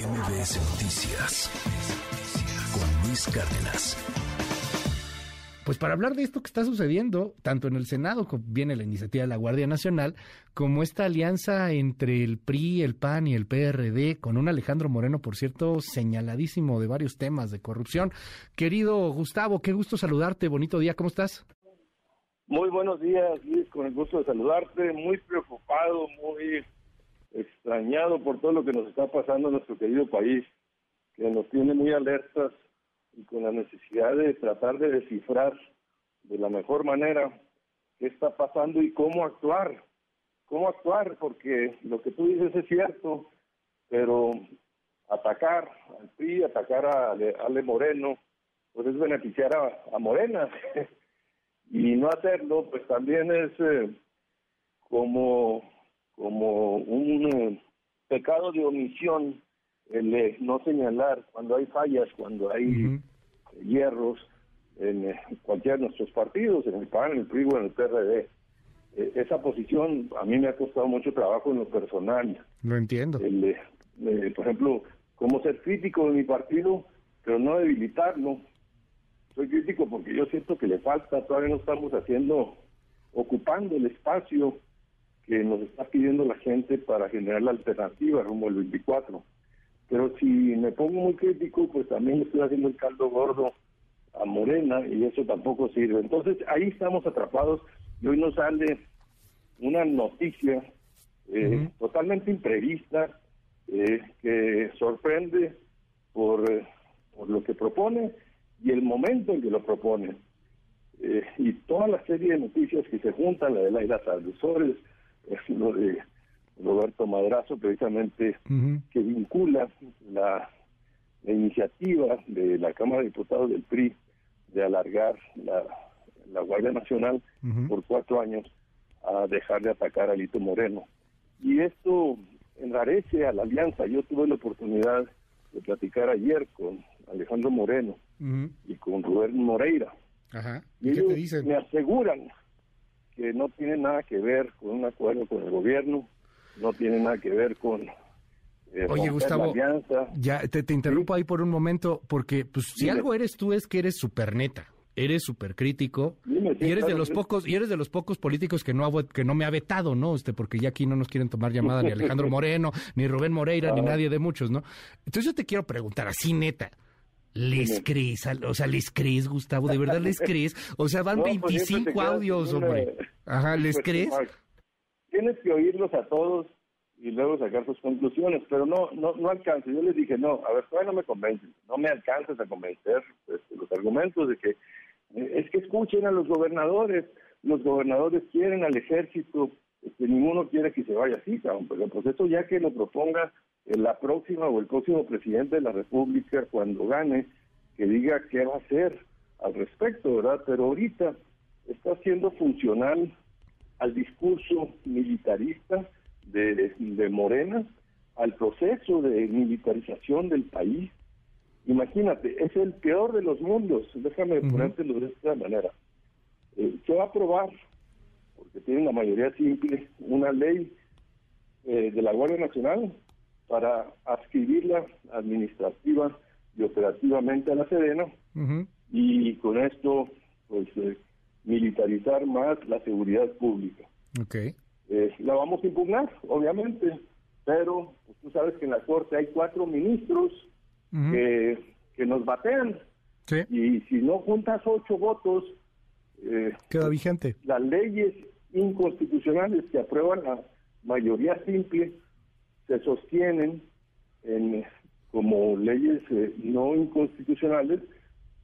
MBS Noticias con Luis Cárdenas. Pues para hablar de esto que está sucediendo, tanto en el Senado, como viene la iniciativa de la Guardia Nacional, como esta alianza entre el PRI, el PAN y el PRD, con un Alejandro Moreno, por cierto, señaladísimo de varios temas de corrupción. Querido Gustavo, qué gusto saludarte, bonito día, ¿cómo estás? Muy buenos días, Luis, con el gusto de saludarte, muy preocupado, por todo lo que nos está pasando en nuestro querido país, que nos tiene muy alertas y con la necesidad de tratar de descifrar de la mejor manera qué está pasando y cómo actuar. Cómo actuar, porque lo que tú dices es cierto, pero atacar al PRI, atacar a Ale, Moreno, pues es beneficiar a, Morena. y no hacerlo, pues también es eh, como como un eh, pecado de omisión el no señalar cuando hay fallas, cuando hay hierros en eh, cualquiera de nuestros partidos, en el PAN, en el PRI o en el PRD. Eh, esa posición a mí me ha costado mucho trabajo en lo personal. Lo entiendo. por ejemplo, cómo ser crítico de mi partido, pero no debilitarlo. Soy crítico porque yo siento que le falta, todavía no estamos haciendo, ocupando el espacio que nos está pidiendo la gente para generar la alternativa rumbo al 24. Pero si me pongo muy crítico, pues también estoy haciendo el caldo gordo a Morena y eso tampoco sirve. Entonces ahí estamos atrapados y hoy nos sale una noticia eh, totalmente imprevista eh, que sorprende por, eh, por lo que propone y el momento en que lo propone. y toda la serie de noticias que se juntan, la de Laila Saldusores, es lo de Roberto Madrazo, precisamente, que vincula la, iniciativa de la Cámara de Diputados del PRI de alargar la, Guardia Nacional por cuatro años a dejar de atacar a Lito Moreno. Y esto enrarece a la alianza. Yo tuve la oportunidad de platicar ayer con Alejandro Moreno y con Rubén Moreira. ¿Y, qué te dicen? me aseguran que no tiene nada que ver con un acuerdo con el gobierno, no tiene nada que ver con eh, Oye, Gustavo, ya te, te interrumpo ahí por un momento, porque pues si algo eres tú es que eres súper neta, eres súper crítico y eres de los pocos y eres de los pocos políticos que no que no me ha vetado, ¿no? Este, porque ya aquí no nos quieren tomar llamada ni Alejandro Moreno, ni Rubén Moreira, ni nadie de muchos, ¿no? Entonces yo te quiero preguntar así neta. ¿Les crees? O sea, ¿les crees, Gustavo? ¿De verdad les crees? O sea, van 25 pues, audios, hombre. Ajá, ¿les pues, crees? Tienes que oírlos a todos y luego sacar sus conclusiones, pero no no no alcanza. Yo les dije, no, a ver, todavía no me convencen, no me alcanzas a convencer este, los argumentos de que eh, es que escuchen a los gobernadores, los gobernadores quieren al ejército, este, ninguno quiere que se vaya así, pero pues eso ya que lo proponga la próxima o el próximo presidente de la República cuando gane, que diga qué va a hacer al respecto, ¿verdad? Pero ahorita está siendo funcional al discurso militarista de, de Morena, al proceso de militarización del país. Imagínate, es el peor de los mundos, déjame ponértelo de esta manera. Eh, se va a aprobar, porque tiene una mayoría simple, una ley eh, de la Guardia Nacional para adscribirla administrativa y operativamente a la Sedena y con esto pues eh, militarizar más la seguridad pública. Okay. Eh, la vamos a impugnar, obviamente, pero pues, tú sabes que en la Corte hay cuatro ministros que, que, nos batean. Y si no juntas ocho votos, eh, queda vigente. Las leyes inconstitucionales que aprueban la mayoría simple se sostienen en, como leyes eh, no inconstitucionales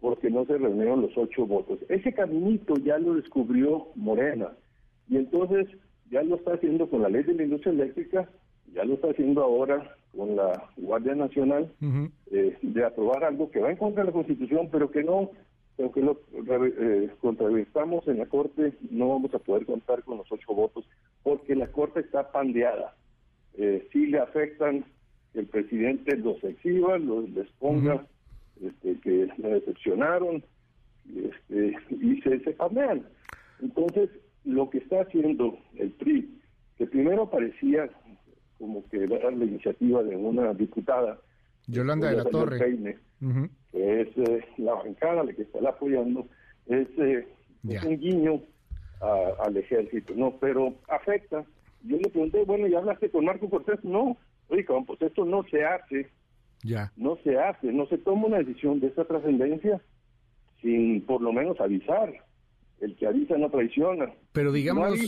porque no se reunieron los ocho votos. Ese caminito ya lo descubrió Morena y entonces ya lo está haciendo con la ley de la industria eléctrica, ya lo está haciendo ahora con la Guardia Nacional, eh, de aprobar algo que va en contra de la Constitución, pero que no, aunque lo eh, en la Corte, no vamos a poder contar con los ocho votos, porque la Corte está pandeada. Eh, sí le afectan que el presidente los exhiba, los les ponga este, que me decepcionaron este, y se, se Entonces, lo que está haciendo el PRI, que primero parecía como que era la iniciativa de una diputada, Yolanda de la Torre. que es eh, la bancada la que está apoyando, es, eh, un guiño al ejército, ¿no? Pero afecta. Yo le pregunté, bueno, ¿ya hablaste con Marco Cortés? No, oiga, pues esto no se hace. Ya. No se hace, no se toma una decisión de esta trascendencia sin por lo menos avisar. El que avisa no traiciona. Pero digamos...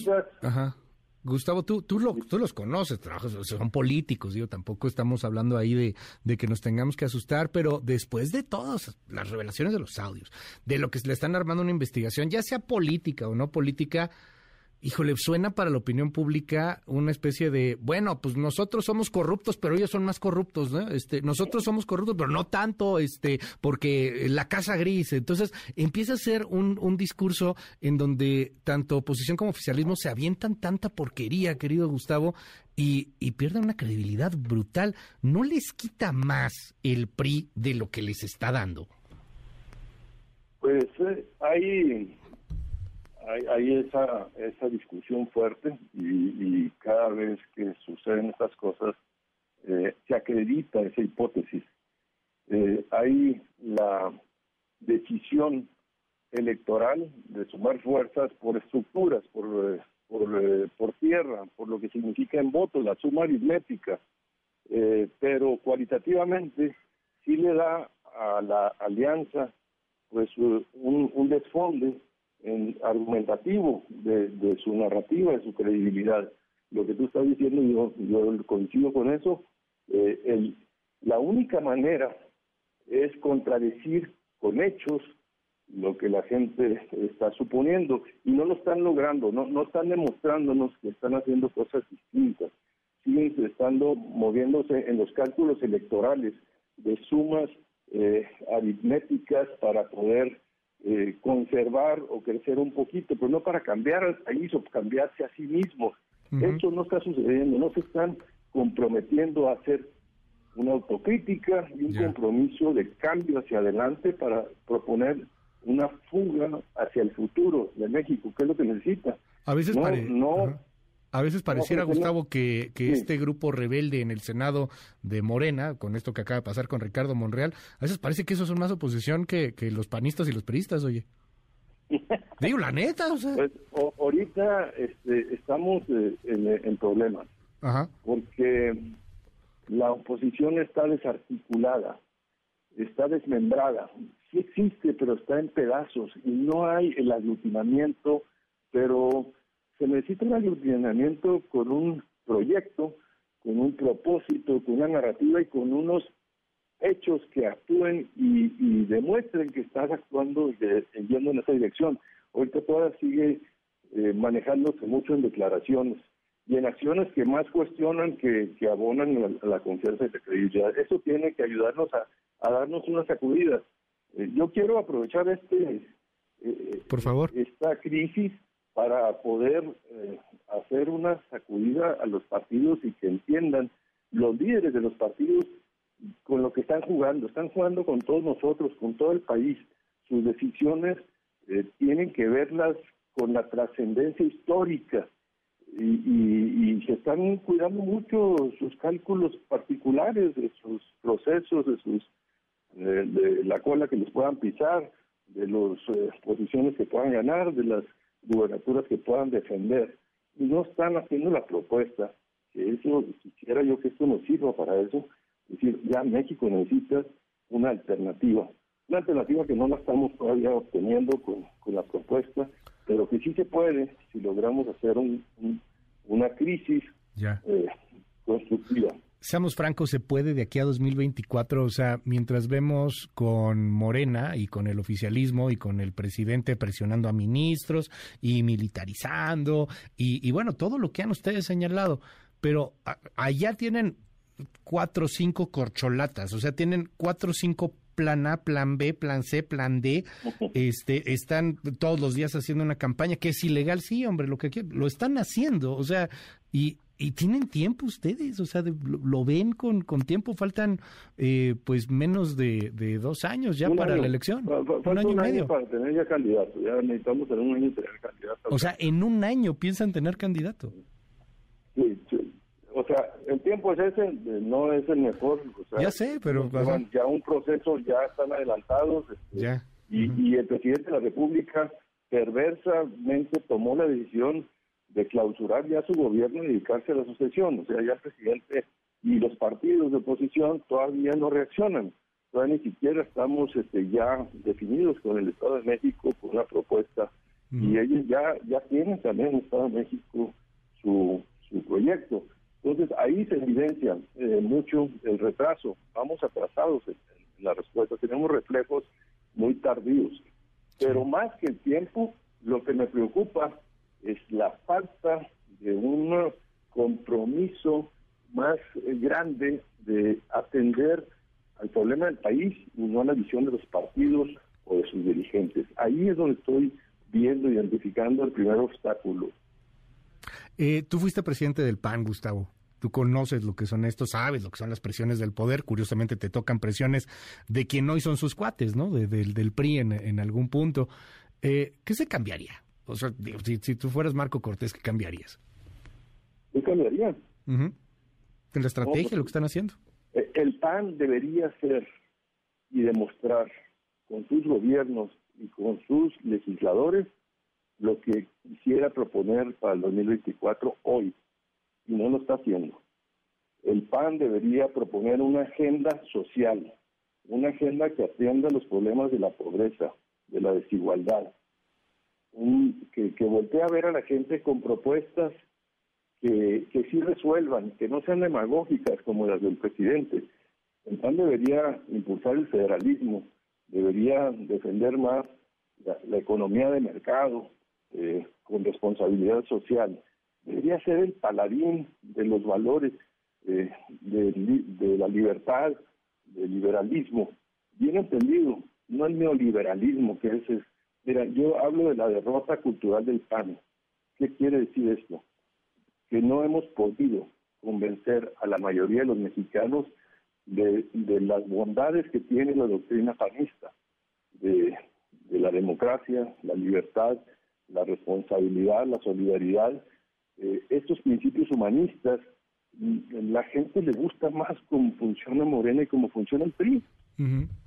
Ajá. Gustavo, tú, tú, lo, tú los conoces, trabajas, son políticos, digo, tampoco estamos hablando ahí de, de, que nos tengamos que asustar, pero después de todas las revelaciones de los audios, de lo que le están armando una investigación, ya sea política o no política, híjole, suena para la opinión pública una especie de, bueno, pues nosotros somos corruptos, pero ellos son más corruptos, ¿no? Este, nosotros somos corruptos, pero no tanto, este, porque la casa gris. Entonces, empieza a ser un, un discurso en donde tanto oposición como oficialismo se avientan tanta porquería, querido Gustavo, y, y pierden una credibilidad brutal. ¿No les quita más el PRI de lo que les está dando? Pues eh, hay hay, esa, esa discusión fuerte y, cada vez que suceden estas cosas eh, se acredita esa hipótesis. Eh, hay la decisión electoral de sumar fuerzas por estructuras, por, eh, por, por tierra, por lo que significa en votos, la suma aritmética, pero cualitativamente sí le da a la alianza pues un, un desfonde en argumentativo de, su narrativa, de su credibilidad. Lo que tú estás diciendo, yo, coincido con eso, eh, el, la única manera es contradecir con hechos lo que la gente está suponiendo y no lo están logrando, no, no están demostrándonos que están haciendo cosas distintas, siguen estando moviéndose en los cálculos electorales de sumas eh, aritméticas para poder eh, conservar o crecer un poquito, pero no para cambiar al país o cambiarse a sí mismo. Esto no está sucediendo, no se están comprometiendo a hacer una autocrítica y un compromiso de cambio hacia adelante para proponer una fuga hacia el futuro de México, que es lo que necesita. A veces no, a veces pareciera, Gustavo, que, que este grupo rebelde en el Senado de Morena, con esto que acaba de pasar con Ricardo Monreal, a veces parece que eso son más oposición que, que los panistas y los peristas, oye. Digo, la neta, o sea. Pues, ahorita este, estamos eh, en, problemas. Ajá. Porque la oposición está desarticulada, está desmembrada. Sí existe, pero está en pedazos y no hay el aglutinamiento, pero se necesita un aglutinamiento con un proyecto, con un propósito, con una narrativa y con unos hechos que actúen y, demuestren que estás actuando y yendo en esa dirección. Ahorita todavía sigue eh, manejándose mucho en declaraciones y en acciones que más cuestionan que, abonan a la, confianza y la credibilidad. Eso tiene que ayudarnos a, darnos una sacudida. Eh, yo quiero aprovechar este eh, por favor esta crisis para poder eh, hacer una sacudida a los partidos y que entiendan los líderes de los partidos con lo que están jugando. Están jugando con todos nosotros, con todo el país. Sus decisiones eh, tienen que verlas con la trascendencia histórica y, se están cuidando mucho sus cálculos particulares de sus procesos, de sus de, la cola que les puedan pisar, de las eh, posiciones que puedan ganar, de las gubernaturas que puedan defender y no están haciendo la propuesta que eso quisiera yo que esto nos sirva para eso. Es decir ya México necesita una alternativa una alternativa que no la estamos todavía obteniendo con, la propuesta pero que sí se puede si logramos hacer un, una crisis eh, constructiva seamos francos, se puede de aquí a 2024, o sea, mientras vemos con Morena y con el oficialismo y con el presidente presionando a ministros y militarizando y, bueno, todo lo que han ustedes señalado, pero allá tienen cuatro o cinco corcholatas, o sea, tienen cuatro o cinco plan A, plan B, plan C, plan D, este, están todos los días haciendo una campaña que es ilegal, sí, hombre, lo que lo están haciendo, o sea, y, y tienen tiempo ustedes, o sea, lo, ven con, con tiempo, faltan eh, pues menos de, de, dos años ya para la elección. un año y medio. para tener ya candidato, ya necesitamos en un año tener candidato. O sea, en un año piensan tener candidato. Sí, o sea, el tiempo es ese, no es el mejor. ya sé, pero... Ya un proceso, ya están adelantados. Este, ya. Y, el presidente de la República perversamente tomó la decisión de clausurar ya su gobierno y dedicarse a la sucesión. O sea, ya el presidente y los partidos de oposición todavía no reaccionan. Todavía ni siquiera estamos este, ya definidos con el Estado de México por una propuesta y ellos ya, ya tienen también en el Estado de México su, su proyecto. Entonces ahí se evidencia eh, mucho el retraso. Vamos atrasados en, la respuesta. Tenemos reflejos muy tardíos. Pero más que el tiempo, lo que me preocupa es la falta de un compromiso más eh, grande de atender al problema del país y no a la visión de los partidos o de sus dirigentes. Ahí es donde estoy viendo, identificando el primer obstáculo. Eh, tú fuiste presidente del PAN, Gustavo. Tú conoces lo que son estos, sabes lo que son las presiones del poder. Curiosamente te tocan presiones de quien hoy son sus cuates, ¿no? del PRI en, algún punto. Eh, ¿Qué se cambiaría? O sea, si, tú fueras Marco Cortés, ¿qué cambiarías? ¿Qué cambiaría? En la estrategia, lo que están haciendo. Eh, el PAN debería ser y demostrar con sus gobiernos y con sus legisladores lo que quisiera proponer para el 2024 hoy, y no lo está haciendo. El PAN debería proponer una agenda social, una agenda que atienda los problemas de la pobreza, de la desigualdad, que, que voltee a ver a la gente con propuestas que, que sí resuelvan, que no sean demagógicas como las del presidente. El PAN debería impulsar el federalismo, debería defender más la, economía de mercado eh, con responsabilidad social. Debería ser el paladín de los valores eh, de, la libertad, del liberalismo. Bien entendido, no el neoliberalismo que es, es. Mira, yo hablo de la derrota cultural del PAN. ¿Qué quiere decir esto? Que no hemos podido convencer a la mayoría de los mexicanos de, de las bondades que tiene la doctrina panista, de, de la democracia, la libertad, la responsabilidad, la solidaridad, eh, estos principios humanistas, mm, la gente le gusta más cómo funciona Morena y cómo funciona el PRI.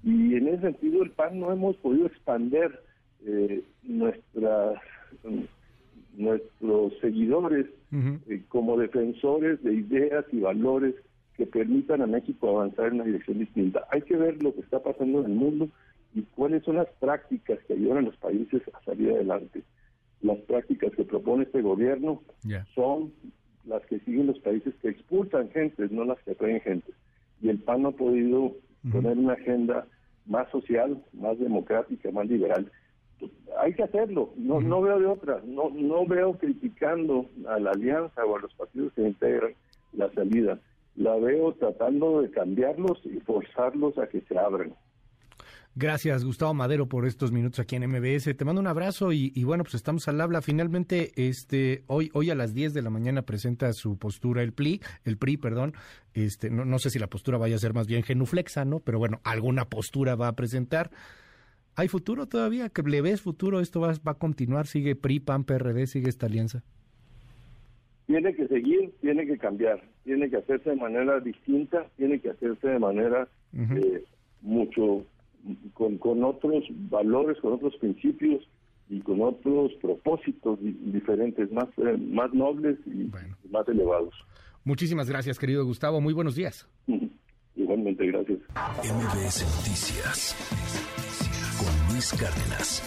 Y en ese sentido el PAN no hemos podido expander eh, nuestras nuestros seguidores eh, como defensores de ideas y valores que permitan a México avanzar en una dirección distinta. Hay que ver lo que está pasando en el mundo y cuáles son las prácticas que ayudan a los países a salir adelante. Las prácticas que propone este gobierno son las que siguen los países que expulsan gente, no las que atraen gente. Y el PAN no ha podido poner una agenda más social, más democrática, más liberal. Hay que hacerlo, no, no veo de otra, no, no veo criticando a la alianza o a los partidos que integran la salida, la veo tratando de cambiarlos y forzarlos a que se abran. Gracias, Gustavo Madero, por estos minutos aquí en MBS. Te mando un abrazo y, bueno, pues estamos al habla. Finalmente, este, hoy, hoy a las 10 de la mañana presenta su postura el PRI, el PRI, perdón. Este, no, no sé si la postura vaya a ser más bien genuflexa, ¿no? Pero bueno, alguna postura va a presentar. ¿Hay futuro todavía? ¿Que le ves futuro? ¿Esto va, va a continuar? ¿Sigue PRI, PAN, PRD? ¿Sigue esta alianza? Tiene que seguir, tiene que cambiar, tiene que hacerse de manera distinta, tiene que hacerse de manera eh, mucho con, con otros valores, con otros principios y con otros propósitos diferentes, más, eh, más nobles y más elevados. Muchísimas gracias, querido Gustavo. Muy buenos días. Igualmente, gracias. MBS Noticias Cárdenas.